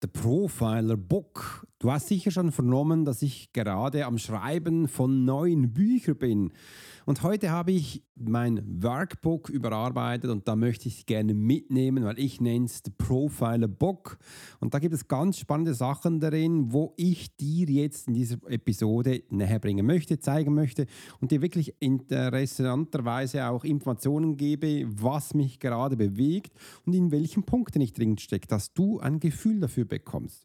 The Profiler Book. Du hast sicher schon vernommen, dass ich gerade am Schreiben von neuen Büchern bin. Und heute habe ich mein Workbook überarbeitet und da möchte ich gerne mitnehmen, weil ich nenne es The Profiler Book. Und da gibt es ganz spannende Sachen darin, wo ich dir jetzt in dieser Episode näher bringen möchte, zeigen möchte und dir wirklich interessanterweise auch Informationen gebe, was mich gerade bewegt und in welchen Punkten ich drin stecke, dass du ein Gefühl dafür bekommst.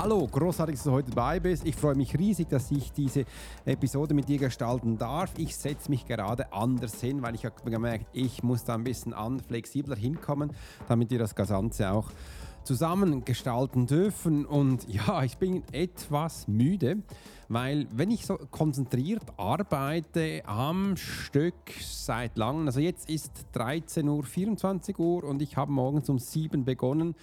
Hallo, großartig, dass du heute dabei bist. Ich freue mich riesig, dass ich diese Episode mit dir gestalten darf. Ich setze mich gerade anders hin, weil ich habe gemerkt, ich muss da ein bisschen an, flexibler hinkommen, damit wir das Ganze auch zusammen gestalten dürfen. Und ja, ich bin etwas müde, weil wenn ich so konzentriert arbeite am Stück seit langem, also jetzt ist 13 Uhr, 24 Uhr und ich habe morgens um 7 begonnen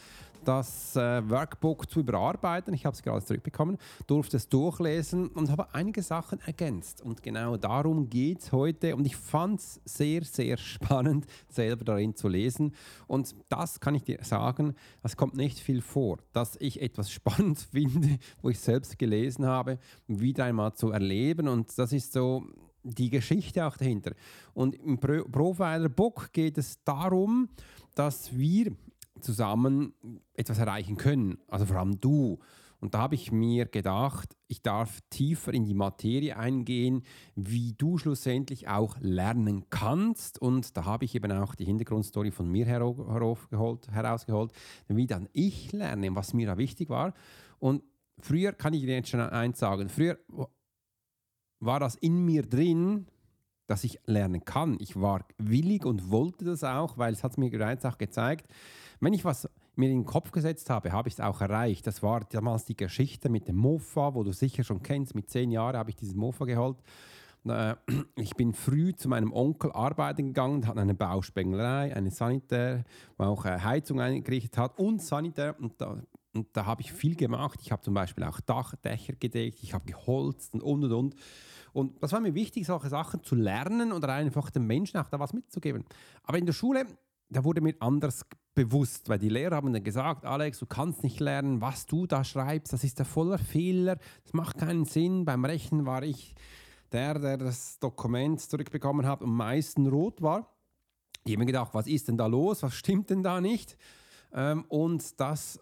das äh, Workbook zu überarbeiten. Ich habe es gerade zurückbekommen, durfte es durchlesen und habe einige Sachen ergänzt. Und genau darum geht es heute. Und ich fand es sehr, sehr spannend, selber darin zu lesen. Und das kann ich dir sagen, das kommt nicht viel vor, dass ich etwas spannend finde, wo ich selbst gelesen habe, wieder einmal zu erleben. Und das ist so die Geschichte auch dahinter. Und im Pro Profiler Book geht es darum, dass wir zusammen etwas erreichen können. Also vor allem du. Und da habe ich mir gedacht, ich darf tiefer in die Materie eingehen, wie du schlussendlich auch lernen kannst. Und da habe ich eben auch die Hintergrundstory von mir herausgeholt, wie dann ich lerne, was mir da wichtig war. Und früher kann ich dir jetzt schon eins sagen, früher war das in mir drin, dass ich lernen kann. Ich war willig und wollte das auch, weil es hat mir bereits auch gezeigt, wenn ich was mir in den Kopf gesetzt habe, habe ich es auch erreicht. Das war damals die Geschichte mit dem Mofa, wo du sicher schon kennst. Mit zehn Jahren habe ich dieses Mofa geholt. Äh, ich bin früh zu meinem Onkel arbeiten gegangen, hat eine Bauspenglerei, eine Sanitär, wo auch Heizung eingerichtet hat und Sanitär. Und da, und da habe ich viel gemacht. Ich habe zum Beispiel auch Dach, Dächer gedeckt, ich habe geholzt und und und und. Das war mir wichtig, solche Sachen zu lernen oder einfach den Menschen auch da was mitzugeben. Aber in der Schule, da wurde mir anders bewusst, weil die Lehrer haben dann gesagt, Alex, du kannst nicht lernen, was du da schreibst, das ist ja voller Fehler, das macht keinen Sinn. Beim Rechnen war ich der, der das Dokument zurückbekommen hat und am meisten rot war. Ich habe mir gedacht, was ist denn da los, was stimmt denn da nicht? Ähm, und das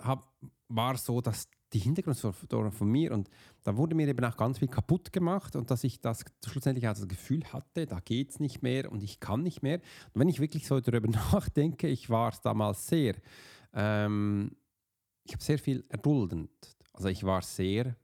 war so, dass die Hintergrundstory von mir und da wurde mir eben auch ganz viel kaputt gemacht und dass ich das schlussendlich auch das Gefühl hatte, da geht es nicht mehr und ich kann nicht mehr. Und wenn ich wirklich so darüber nachdenke, ich war es damals sehr, ähm, ich habe sehr viel erduldend. Also ich war sehr,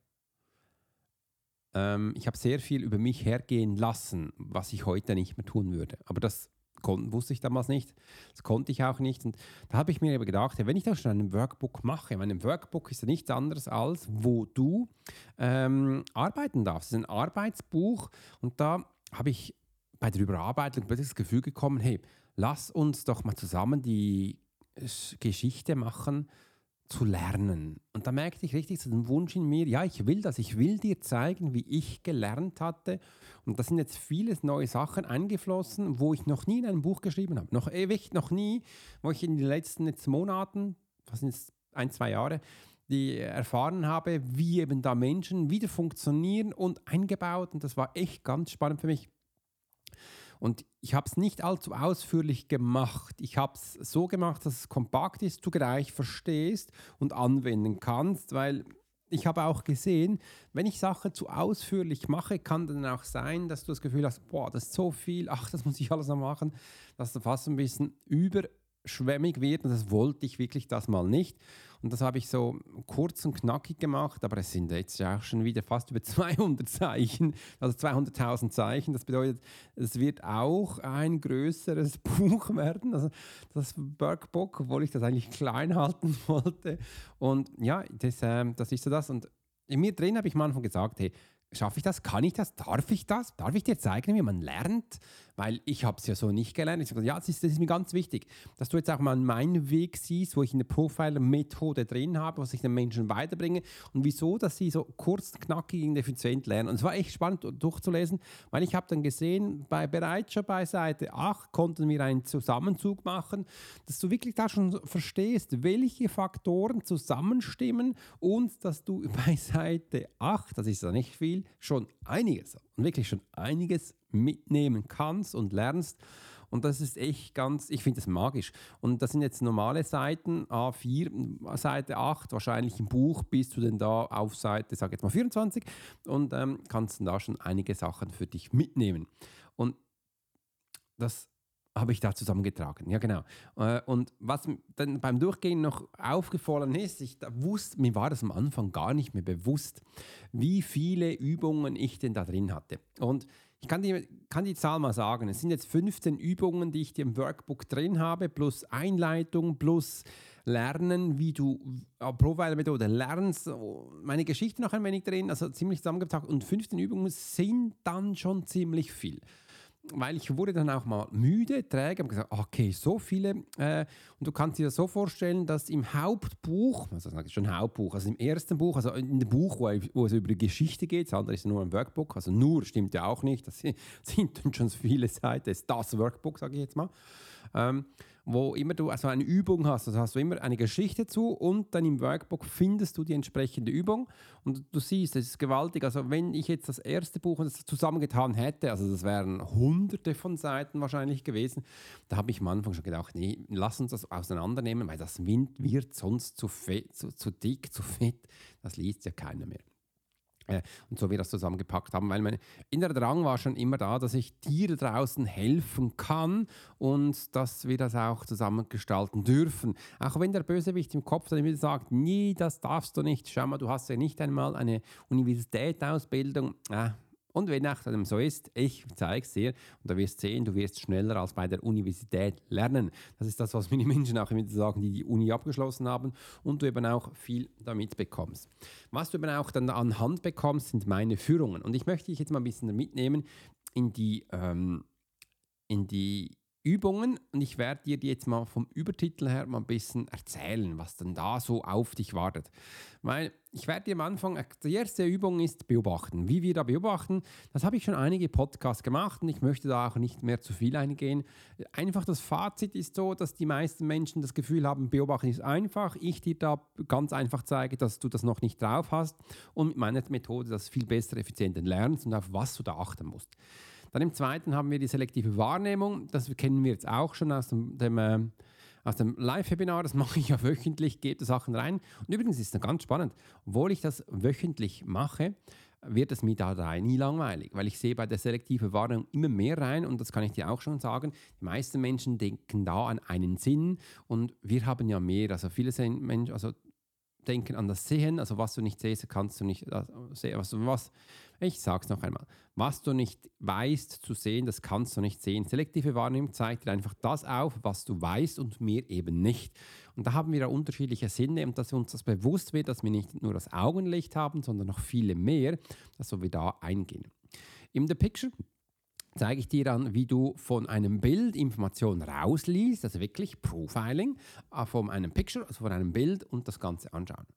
ähm, ich habe sehr viel über mich hergehen lassen, was ich heute nicht mehr tun würde. Aber das Kon wusste ich damals nicht. Das konnte ich auch nicht. Und da habe ich mir eben gedacht, wenn ich das schon ein Workbook mache, mein Workbook ist ja nichts anderes als, wo du ähm, arbeiten darfst. Es ist ein Arbeitsbuch und da habe ich bei der Überarbeitung plötzlich das Gefühl gekommen, hey, lass uns doch mal zusammen die Geschichte machen zu lernen. Und da merkte ich richtig so den Wunsch in mir, ja, ich will das, ich will dir zeigen, wie ich gelernt hatte. Und da sind jetzt viele neue Sachen eingeflossen, wo ich noch nie in einem Buch geschrieben habe. Noch ewig, noch nie, wo ich in den letzten jetzt Monaten, was sind es, ein, zwei Jahre, die erfahren habe, wie eben da Menschen wieder funktionieren und eingebaut. Und das war echt ganz spannend für mich. Und ich habe es nicht allzu ausführlich gemacht. Ich habe es so gemacht, dass es kompakt ist, du gleich verstehst und anwenden kannst, weil ich habe auch gesehen, wenn ich Sachen zu ausführlich mache, kann dann auch sein, dass du das Gefühl hast, boah, das ist so viel, ach, das muss ich alles noch machen, dass du fast ein bisschen überschwemmig wird und das wollte ich wirklich das mal nicht. Und das habe ich so kurz und knackig gemacht, aber es sind jetzt auch schon wieder fast über 200 Zeichen, also 200.000 Zeichen. Das bedeutet, es wird auch ein größeres Buch werden, also das Workbook, obwohl ich das eigentlich klein halten wollte. Und ja, das, äh, das ist so das. Und in mir drin habe ich am Anfang gesagt, hey, schaffe ich das? Kann ich das? Darf ich das? Darf ich dir zeigen, wie man lernt? Weil ich habe es ja so nicht gelernt. Ich sage, ja, das ist, das ist, mir ganz wichtig, dass du jetzt auch mal meinen Weg siehst, wo ich eine Profiler-Methode drin habe, was ich den Menschen weiterbringe und wieso, dass sie so kurz, knackig und effizient lernen. Und es war echt spannend durchzulesen, weil ich habe dann gesehen, bei bereits schon bei Seite 8 konnten wir einen Zusammenzug machen, dass du wirklich da schon verstehst, welche Faktoren zusammenstimmen und dass du bei Seite 8, das ist ja nicht viel, schon einiges und wirklich schon einiges mitnehmen kannst und lernst. Und das ist echt ganz, ich finde das magisch. Und das sind jetzt normale Seiten, A4, Seite 8, wahrscheinlich im Buch bist du denn da auf Seite, sag jetzt mal 24 und ähm, kannst da schon einige Sachen für dich mitnehmen. Und das habe ich da zusammengetragen. Ja, genau. Äh, und was dann beim Durchgehen noch aufgefallen ist, ich wusste, mir war das am Anfang gar nicht mehr bewusst, wie viele Übungen ich denn da drin hatte. Und ich kann die, kann die Zahl mal sagen. Es sind jetzt 15 Übungen, die ich dir im Workbook drin habe, plus Einleitung, plus Lernen, wie du äh, Profiler-Methode lernst. Meine Geschichte noch ein wenig drin, also ziemlich zusammengepackt. Und 15 Übungen sind dann schon ziemlich viel weil ich wurde dann auch mal müde, träge, habe gesagt, okay, so viele. Äh, und du kannst dir das so vorstellen, dass im Hauptbuch, also ist schon Hauptbuch, also im ersten Buch, also in dem Buch, wo, wo es über die Geschichte geht, das andere ist nur ein Workbook, also nur stimmt ja auch nicht, das sind schon viele Seiten, das ist das Workbook, sage ich jetzt mal. Ähm, wo immer du also eine Übung hast, also hast du immer eine Geschichte zu und dann im Workbook findest du die entsprechende Übung und du siehst, es ist gewaltig. Also wenn ich jetzt das erste Buch zusammengetan hätte, also das wären hunderte von Seiten wahrscheinlich gewesen, da habe ich am Anfang schon gedacht, nee, lass uns das auseinandernehmen, weil das Wind wird sonst zu, fett, zu, zu dick, zu fett, das liest ja keiner mehr. Äh, und so wir das zusammengepackt haben, weil mein innerer Drang war schon immer da, dass ich dir draußen helfen kann und dass wir das auch zusammengestalten dürfen. Auch wenn der Bösewicht im Kopf dann wieder sagt, nee, das darfst du nicht, schau mal, du hast ja nicht einmal eine Universitätsausbildung. Äh, und wenn nach dem so ist, ich zeige es dir und du wirst sehen, du wirst schneller als bei der Universität lernen. Das ist das, was mir die Menschen auch immer sagen, die die Uni abgeschlossen haben und du eben auch viel damit bekommst. Was du eben auch dann anhand bekommst, sind meine Führungen. Und ich möchte dich jetzt mal ein bisschen mitnehmen in die, ähm, in die Übungen und ich werde dir jetzt mal vom Übertitel her mal ein bisschen erzählen, was dann da so auf dich wartet. Weil ich werde dir am Anfang, die erste Übung ist beobachten. Wie wir da beobachten, das habe ich schon einige Podcasts gemacht und ich möchte da auch nicht mehr zu viel eingehen. Einfach das Fazit ist so, dass die meisten Menschen das Gefühl haben, beobachten ist einfach. Ich dir da ganz einfach zeige, dass du das noch nicht drauf hast und mit meiner Methode das viel besser, effizienter lernst und auf was du da achten musst. Dann im zweiten haben wir die selektive Wahrnehmung. Das kennen wir jetzt auch schon aus dem, dem äh, dem Live-Webinar, das mache ich ja wöchentlich, gebe Sachen rein. Und übrigens ist es ganz spannend, obwohl ich das wöchentlich mache, wird es mir da nie langweilig, weil ich sehe bei der selektiven Wahrnehmung immer mehr rein und das kann ich dir auch schon sagen. Die meisten Menschen denken da an einen Sinn und wir haben ja mehr, also viele Menschen, also denken an das Sehen, also was du nicht siehst, kannst du nicht also sehen. Also was, ich sage es noch einmal, was du nicht weißt zu sehen, das kannst du nicht sehen. Selektive Wahrnehmung zeigt dir einfach das auf, was du weißt und mir eben nicht. Und da haben wir ja unterschiedliche Sinne und dass uns das bewusst wird, dass wir nicht nur das Augenlicht haben, sondern noch viele mehr, dass wir da eingehen. In The Picture zeige ich dir dann, wie du von einem Bild Informationen rausliest, also wirklich Profiling, äh, von einem Picture, also von einem Bild und das Ganze anschauen.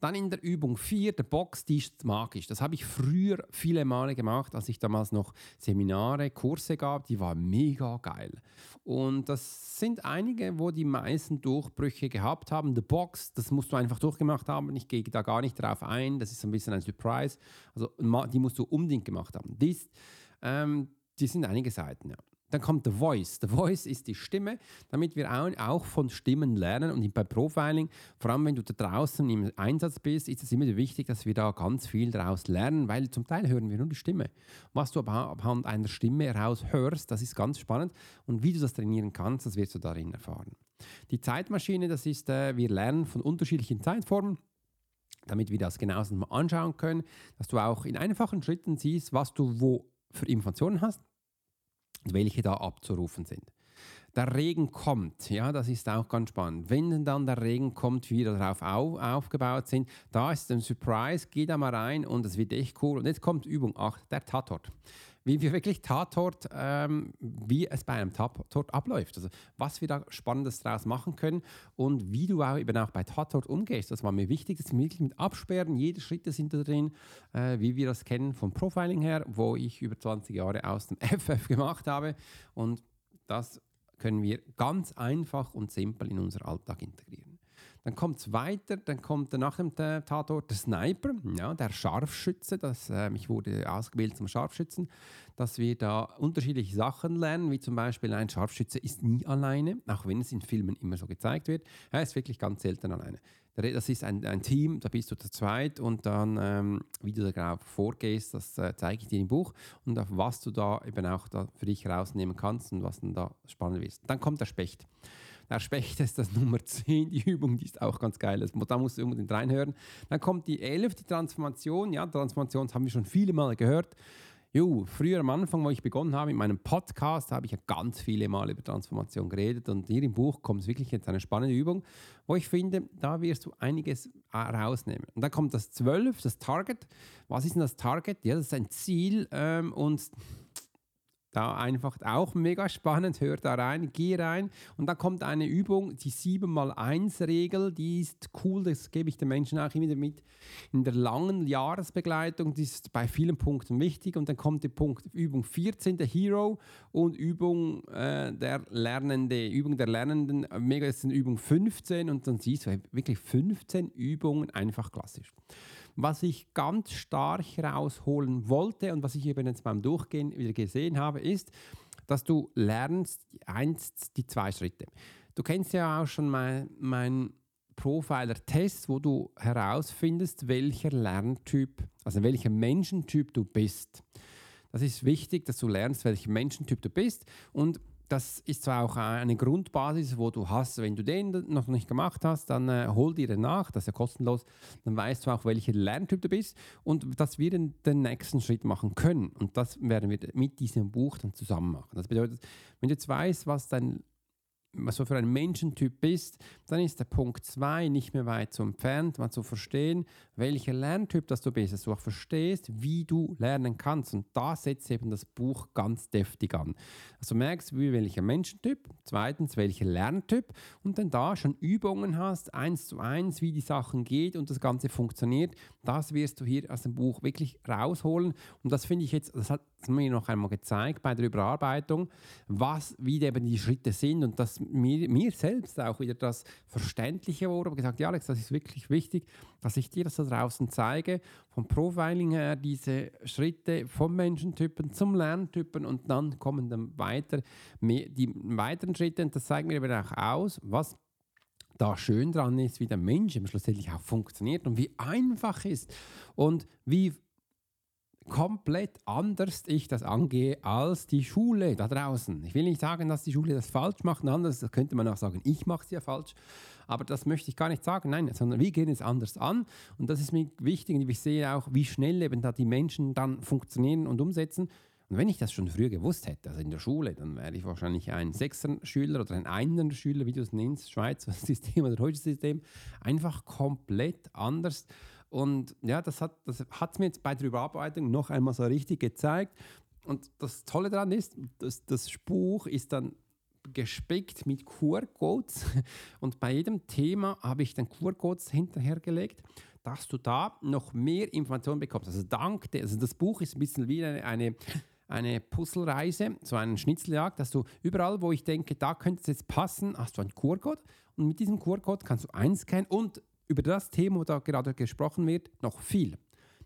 Dann in der Übung 4, der Box, die ist magisch. Das habe ich früher viele Male gemacht, als ich damals noch Seminare, Kurse gab. Die war mega geil. Und das sind einige, wo die meisten Durchbrüche gehabt haben. The Box, das musst du einfach durchgemacht haben. Ich gehe da gar nicht drauf ein. Das ist ein bisschen ein Surprise. Also die musst du unbedingt gemacht haben. Dies, ähm, die sind einige Seiten, ja. Dann kommt der Voice. Der Voice ist die Stimme, damit wir auch von Stimmen lernen. Und bei Profiling, vor allem wenn du da draußen im Einsatz bist, ist es immer wichtig, dass wir da ganz viel daraus lernen, weil zum Teil hören wir nur die Stimme. Was du anhand einer Stimme heraus hörst, das ist ganz spannend. Und wie du das trainieren kannst, das wirst du darin erfahren. Die Zeitmaschine, das ist, äh, wir lernen von unterschiedlichen Zeitformen damit wir das genauestens mal anschauen können, dass du auch in einfachen Schritten siehst, was du wo für Informationen hast welche da abzurufen sind. Der Regen kommt, ja, das ist auch ganz spannend. Wenn dann der Regen kommt, wie wir darauf auf, aufgebaut sind, da ist ein Surprise, geh da mal rein und es wird echt cool. Und jetzt kommt Übung 8, der Tatort wie wir wirklich Tatort, ähm, wie es bei einem Tatort abläuft. Also was wir da Spannendes daraus machen können und wie du auch eben auch bei Tatort umgehst. Das war mir wichtig, dass wir wirklich mit absperren, jede Schritte sind da drin, äh, wie wir das kennen vom Profiling her, wo ich über 20 Jahre aus dem FF gemacht habe und das können wir ganz einfach und simpel in unser Alltag integrieren. Dann kommt es weiter, dann kommt nach dem Tatort der Sniper, ja, der Scharfschütze. Das, äh, ich wurde ausgebildet zum Scharfschützen, dass wir da unterschiedliche Sachen lernen, wie zum Beispiel ein Scharfschütze ist nie alleine, auch wenn es in Filmen immer so gezeigt wird. Er ist wirklich ganz selten alleine. Das ist ein, ein Team, da bist du zu zweit und dann, ähm, wie du da genau vorgehst, das äh, zeige ich dir im Buch und auf was du da eben auch da für dich rausnehmen kannst und was dann da spannend ist. Dann kommt der Specht. Der Specht ist das Nummer 10, die Übung, die ist auch ganz geil. Da musst du unbedingt reinhören. Dann kommt die 11, die Transformation. Ja, Transformation haben wir schon viele Mal gehört. Jo, früher am Anfang, wo ich begonnen habe mit meinem Podcast, habe ich ja ganz viele Mal über Transformation geredet und hier im Buch kommt es wirklich jetzt eine spannende Übung, wo ich finde, da wirst du einiges äh, rausnehmen. Und dann kommt das 12, das Target. Was ist denn das Target? Ja, das ist ein Ziel ähm, und da einfach auch mega spannend, hör da rein, geh rein. Und dann kommt eine Übung, die 7x1-Regel, die ist cool, das gebe ich den Menschen auch immer mit. In der langen Jahresbegleitung, die ist bei vielen Punkten wichtig. Und dann kommt die Punkt Übung 14, der Hero. Und Übung äh, der Lernende, Übung der Lernenden, mega ist eine Übung 15 und dann siehst du wirklich 15 Übungen einfach klassisch. Was ich ganz stark rausholen wollte und was ich eben jetzt beim Durchgehen wieder gesehen habe, ist, dass du lernst, eins, die zwei Schritte. Du kennst ja auch schon mein, mein Profiler-Test, wo du herausfindest, welcher Lerntyp, also welcher Menschentyp du bist. Das ist wichtig, dass du lernst, welcher Menschentyp du bist. Und das ist zwar auch eine Grundbasis, wo du hast, wenn du den noch nicht gemacht hast, dann äh, hol dir den nach, das ist ja kostenlos, dann weißt du auch, welcher Lerntyp du bist und dass wir den, den nächsten Schritt machen können. Und das werden wir mit diesem Buch dann zusammen machen. Das bedeutet, wenn du jetzt weißt, was dein was du für ein Menschentyp bist, dann ist der Punkt 2 nicht mehr weit so entfernt, mal zu verstehen, welcher Lerntyp das du bist, dass du auch verstehst, wie du lernen kannst. Und da setzt eben das Buch ganz deftig an. Also du merkst, wie welcher Menschentyp, zweitens welcher Lerntyp und dann da schon Übungen hast, eins zu eins, wie die Sachen geht und das Ganze funktioniert, das wirst du hier aus dem Buch wirklich rausholen. Und das finde ich jetzt, das hat mir noch einmal gezeigt bei der Überarbeitung, was, wie eben die Schritte sind und mir, mir selbst auch wieder das Verständliche wurde. Gesagt, ja Alex, das ist wirklich wichtig, dass ich dir das da draußen zeige, vom Profiling her diese Schritte vom Menschentypen zum Lerntypen und dann kommen dann weiter die weiteren Schritte und das zeigt mir eben auch aus, was da schön dran ist, wie der Mensch schlussendlich auch funktioniert und wie einfach ist und wie komplett anders ich das angehe als die Schule da draußen. Ich will nicht sagen, dass die Schule das falsch macht, anders könnte man auch sagen, ich mache es ja falsch, aber das möchte ich gar nicht sagen, nein, sondern wir gehen es anders an und das ist mir wichtig und ich sehe auch, wie schnell eben da die Menschen dann funktionieren und umsetzen. Und wenn ich das schon früher gewusst hätte, also in der Schule, dann wäre ich wahrscheinlich ein Sechser-Schüler oder ein Einer-Schüler, wie du es nennst, Schweizer System oder deutsches System, einfach komplett anders. Und ja, das hat es das mir jetzt bei der Überarbeitung noch einmal so richtig gezeigt. Und das Tolle daran ist, dass das Buch ist dann gespickt mit QR-Codes und bei jedem Thema habe ich dann QR-Codes hinterhergelegt, dass du da noch mehr Informationen bekommst. Also dank, also das Buch ist ein bisschen wie eine, eine eine Puzzlereise, so einen Schnitzeljagd, dass du überall, wo ich denke, da könnte es jetzt passen, hast du einen QR-Code und mit diesem QR-Code kannst du einscannen und über das Thema, wo da gerade gesprochen wird, noch viel.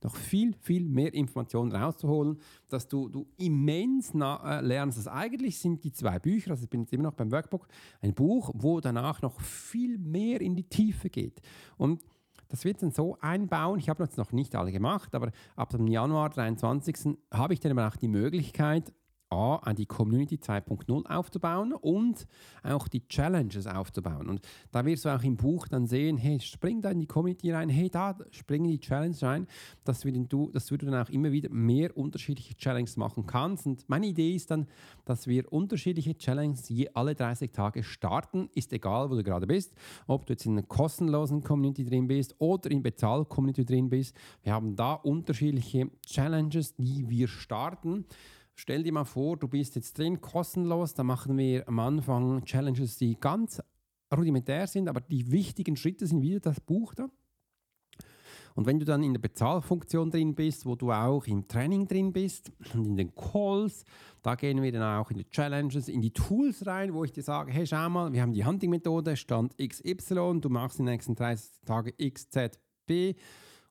noch viel, viel mehr Informationen rauszuholen, dass du, du immens na, äh, lernst. Also eigentlich sind die zwei Bücher, also ich bin jetzt immer noch beim Workbook, ein Buch, wo danach noch viel mehr in die Tiefe geht. Und das wird dann so einbauen. Ich habe jetzt noch nicht alle gemacht, aber ab dem Januar 23. habe ich dann auch die Möglichkeit, A, an die Community 2.0 aufzubauen und auch die Challenges aufzubauen. Und da wirst du auch im Buch dann sehen, hey, spring da in die Community rein, hey, da spring in die Challenge rein, dass du, dass du dann auch immer wieder mehr unterschiedliche Challenges machen kannst. Und meine Idee ist dann, dass wir unterschiedliche Challenges je alle 30 Tage starten, ist egal, wo du gerade bist, ob du jetzt in einer kostenlosen Community drin bist oder in Bezahl-Community drin bist. Wir haben da unterschiedliche Challenges, die wir starten. Stell dir mal vor, du bist jetzt drin, kostenlos. Da machen wir am Anfang Challenges, die ganz rudimentär sind, aber die wichtigen Schritte sind wieder das Buch da. Und wenn du dann in der Bezahlfunktion drin bist, wo du auch im Training drin bist und in den Calls, da gehen wir dann auch in die Challenges, in die Tools rein, wo ich dir sage, hey, schau mal, wir haben die Hunting-Methode, Stand XY, du machst in den nächsten 30 Tagen XZB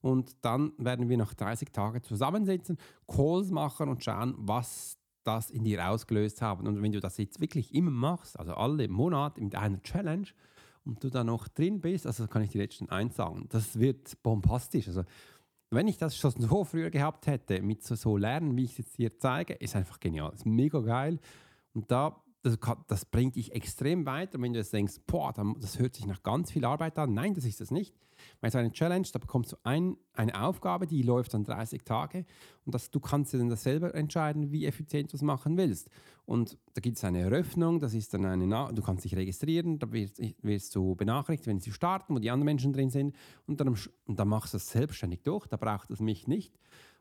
und dann werden wir nach 30 Tagen zusammensitzen, Calls machen und schauen, was das in dir ausgelöst haben. Und wenn du das jetzt wirklich immer machst, also alle Monate mit einer Challenge und du da noch drin bist, also kann ich dir jetzt schon eins sagen, das wird bombastisch. Also wenn ich das schon so früher gehabt hätte, mit so, so Lernen, wie ich es jetzt dir zeige, ist einfach genial, ist mega geil. Und da das, das, bringt dich extrem weiter. wenn du jetzt denkst, boah, das hört sich nach ganz viel Arbeit an. Nein, das ist es nicht. Weil so eine Challenge, da bekommst du ein, eine Aufgabe, die läuft dann 30 Tage und das, du kannst dir dann selber entscheiden, wie effizient du es machen willst. Und da gibt es eine Eröffnung, das ist dann eine, du kannst dich registrieren, da wirst, wirst du benachrichtigt, wenn sie starten, wo die anderen Menschen drin sind und dann, und dann machst du es selbstständig durch, da braucht es mich nicht.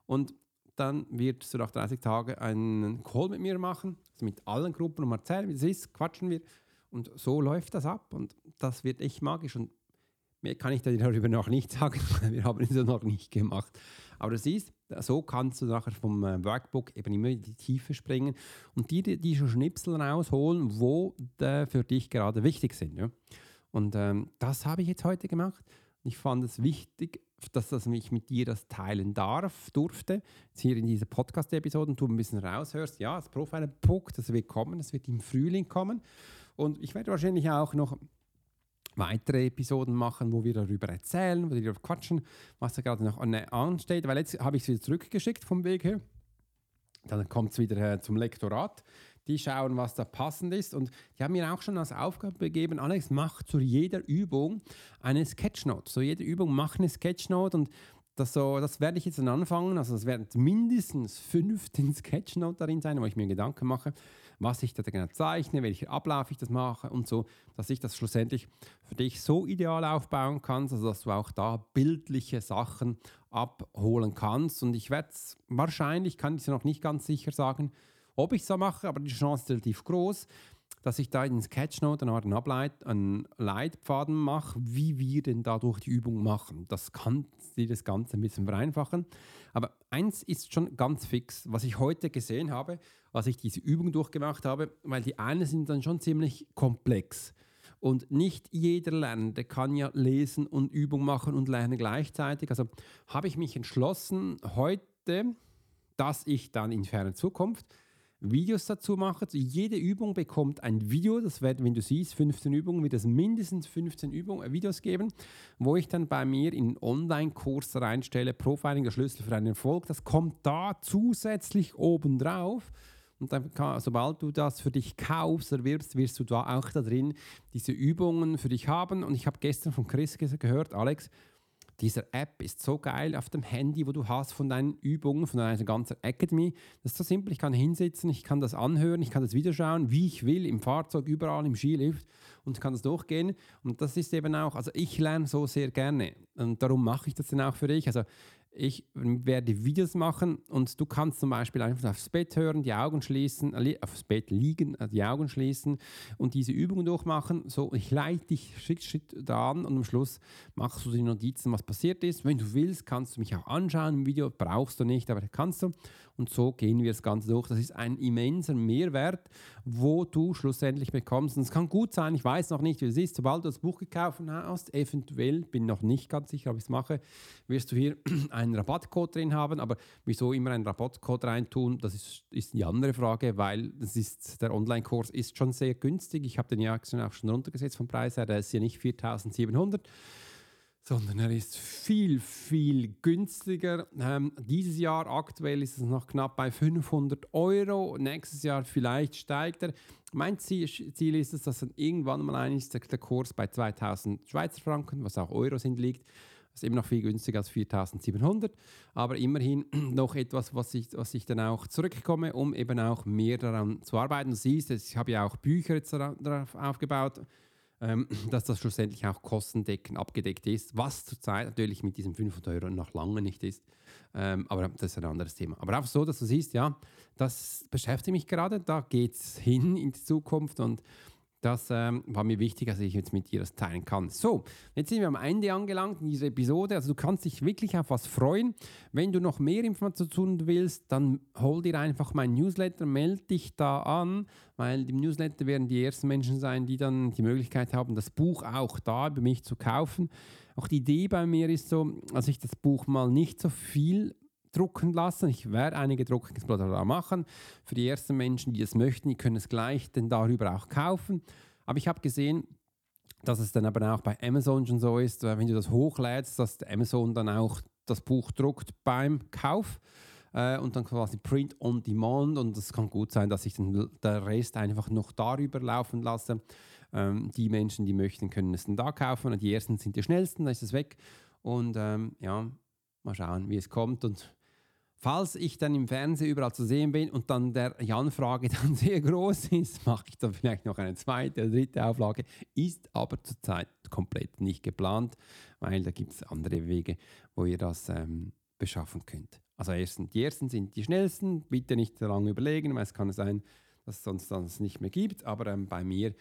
Und dann wirst du nach 30 Tagen einen Call mit mir machen, also mit allen Gruppen und erzählen, wie es ist, quatschen wir. Und so läuft das ab und das wird echt magisch. Und mehr kann ich darüber noch nicht sagen, wir haben es noch nicht gemacht. Aber du siehst, so kannst du nachher vom äh, Workbook eben immer in die Tiefe springen und dir die, diese Schnipsel rausholen, wo für dich gerade wichtig sind. Ja? Und ähm, das habe ich jetzt heute gemacht. Ich fand es wichtig, dass, dass ich mit dir das teilen darf, durfte. Jetzt hier in dieser Podcast-Episode du ein bisschen raushörst, ja, das Profiler-Book, das wird kommen, das wird im Frühling kommen. Und ich werde wahrscheinlich auch noch weitere Episoden machen, wo wir darüber erzählen, wo wir darüber quatschen, was da gerade noch ansteht. Weil jetzt habe ich es wieder zurückgeschickt vom Weg her. Dann kommt es wieder äh, zum Lektorat die schauen, was da passend ist. Und die haben mir auch schon als Aufgabe gegeben, Alex, mach zu jeder Übung eine Sketchnote. So jede Übung mach eine Sketchnote und das, so, das werde ich jetzt dann anfangen. Also es werden mindestens 15 Sketchnote darin sein, wo ich mir Gedanken mache, was ich da genau zeichne, welcher Ablauf ich das mache und so, dass ich das schlussendlich für dich so ideal aufbauen kann, also dass du auch da bildliche Sachen abholen kannst. Und ich werde es wahrscheinlich, kann ich es noch nicht ganz sicher sagen, ob ich es so mache, aber die Chance ist relativ groß, dass ich da in Sketchnote eine Art Ableit, einen Leitfaden mache, wie wir denn dadurch die Übung machen. Das kann dir das Ganze ein bisschen vereinfachen. Aber eins ist schon ganz fix, was ich heute gesehen habe, als ich diese Übung durchgemacht habe, weil die einen sind dann schon ziemlich komplex. Und nicht jeder Lernende kann ja lesen und Übung machen und lernen gleichzeitig. Also habe ich mich entschlossen, heute, dass ich dann in ferner Zukunft Videos dazu mache. Jede Übung bekommt ein Video. Das wird, wenn du siehst, 15 Übungen, wird es mindestens 15 Übungen, äh, Videos geben, wo ich dann bei mir in Online-Kurs reinstelle, Profiling, der Schlüssel für einen Erfolg. Das kommt da zusätzlich obendrauf. Und dann kann, sobald du das für dich kaufst, erwirbst, wirst du da auch da drin diese Übungen für dich haben. Und ich habe gestern von Chris gehört, Alex, dieser App ist so geil auf dem Handy, wo du hast von deinen Übungen, von deiner ganzen Academy. Das ist so simpel. Ich kann hinsitzen, ich kann das anhören, ich kann das Video schauen, wie ich will, im Fahrzeug, überall, im Skilift und kann das durchgehen. Und das ist eben auch, also ich lerne so sehr gerne und darum mache ich das dann auch für dich. Also ich werde Videos machen und du kannst zum Beispiel einfach aufs Bett hören, die Augen schließen, äh, aufs Bett liegen, äh, die Augen schließen und diese Übungen durchmachen. So, ich leite dich Schritt, Schritt da an und am Schluss machst du die Notizen, was passiert ist. Wenn du willst, kannst du mich auch anschauen im Video, brauchst du nicht, aber kannst du. Und so gehen wir das Ganze durch. Das ist ein immenser Mehrwert, wo du schlussendlich bekommst. Und es kann gut sein, ich weiß noch nicht, wie es ist, sobald du das Buch gekauft hast, eventuell, bin noch nicht ganz sicher, ob ich es mache, wirst du hier einen Rabattcode drin haben. Aber wieso immer einen Rabattcode reintun, das ist, ist die andere Frage, weil das ist, der Online-Kurs ist schon sehr günstig. Ich habe den ja auch schon runtergesetzt vom Preis her, der ist ja nicht 4700 sondern er ist viel, viel günstiger. Ähm, dieses Jahr aktuell ist es noch knapp bei 500 Euro. Nächstes Jahr vielleicht steigt er. Mein Ziel, Ziel ist es, dass dann irgendwann mal der, der Kurs bei 2000 Schweizer Franken, was auch Euro sind, liegt. Das ist immer noch viel günstiger als 4700, aber immerhin noch etwas, was ich, was ich dann auch zurückkomme, um eben auch mehr daran zu arbeiten. Du siehst, ich habe ja auch Bücher jetzt darauf aufgebaut ähm, dass das schlussendlich auch kostendeckend abgedeckt ist, was zurzeit natürlich mit diesen 500 Euro noch lange nicht ist. Ähm, aber das ist ein anderes Thema. Aber auch so, dass du siehst, ja, das beschäftigt mich gerade, da geht es hin in die Zukunft und das ähm, war mir wichtig, dass ich jetzt mit dir das teilen kann. So, jetzt sind wir am Ende angelangt in dieser Episode. Also du kannst dich wirklich auf was freuen. Wenn du noch mehr Informationen willst, dann hol dir einfach mein Newsletter, melde dich da an, weil im Newsletter werden die ersten Menschen sein, die dann die Möglichkeit haben, das Buch auch da über mich zu kaufen. Auch die Idee bei mir ist so, als ich das Buch mal nicht so viel drucken lassen. Ich werde einige Druckexemplare machen. Für die ersten Menschen, die es möchten, die können es gleich denn darüber auch kaufen. Aber ich habe gesehen, dass es dann aber auch bei Amazon schon so ist, wenn du das hochlädst, dass Amazon dann auch das Buch druckt beim Kauf äh, und dann quasi Print on Demand und es kann gut sein, dass ich den der Rest einfach noch darüber laufen lasse. Ähm, die Menschen, die möchten, können es dann da kaufen die ersten sind die schnellsten, dann ist es weg und ähm, ja, mal schauen, wie es kommt und Falls ich dann im Fernsehen überall zu sehen bin und dann der Jan-Frage dann sehr groß ist, mache ich dann vielleicht noch eine zweite oder dritte Auflage. Ist aber zurzeit komplett nicht geplant, weil da gibt es andere Wege, wo ihr das ähm, beschaffen könnt. Also erstens, die ersten sind die schnellsten, bitte nicht so lange überlegen, weil es kann sein, dass es sonst das nicht mehr gibt. Aber ähm, bei mir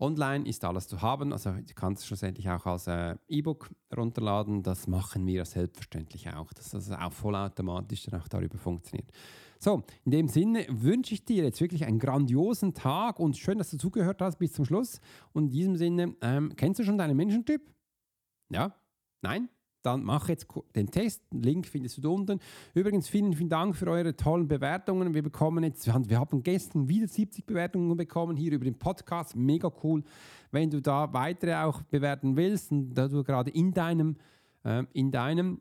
Online ist alles zu haben, also du kannst es schlussendlich auch als äh, E-Book runterladen. Das machen wir selbstverständlich auch, dass das auch vollautomatisch dann auch darüber funktioniert. So, in dem Sinne wünsche ich dir jetzt wirklich einen grandiosen Tag und schön, dass du zugehört hast bis zum Schluss. Und in diesem Sinne, ähm, kennst du schon deinen Menschentyp? Ja? Nein? Dann mach jetzt den Test. Link findest du unten. Übrigens, vielen, vielen Dank für eure tollen Bewertungen. Wir bekommen jetzt, wir haben gestern wieder 70 Bewertungen bekommen hier über den Podcast. Mega cool. Wenn du da weitere auch bewerten willst und da du gerade in deinem, äh, in deinem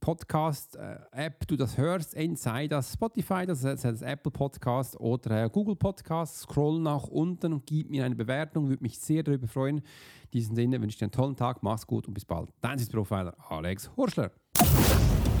Podcast-App du das hörst, sei das Spotify, das ist das Apple Podcast oder Google Podcast, scroll nach unten und gib mir eine Bewertung, würde mich sehr darüber freuen. In diesem Sinne wünsche ich dir einen tollen Tag, mach's gut und bis bald. Dein Profiler Alex Horschler.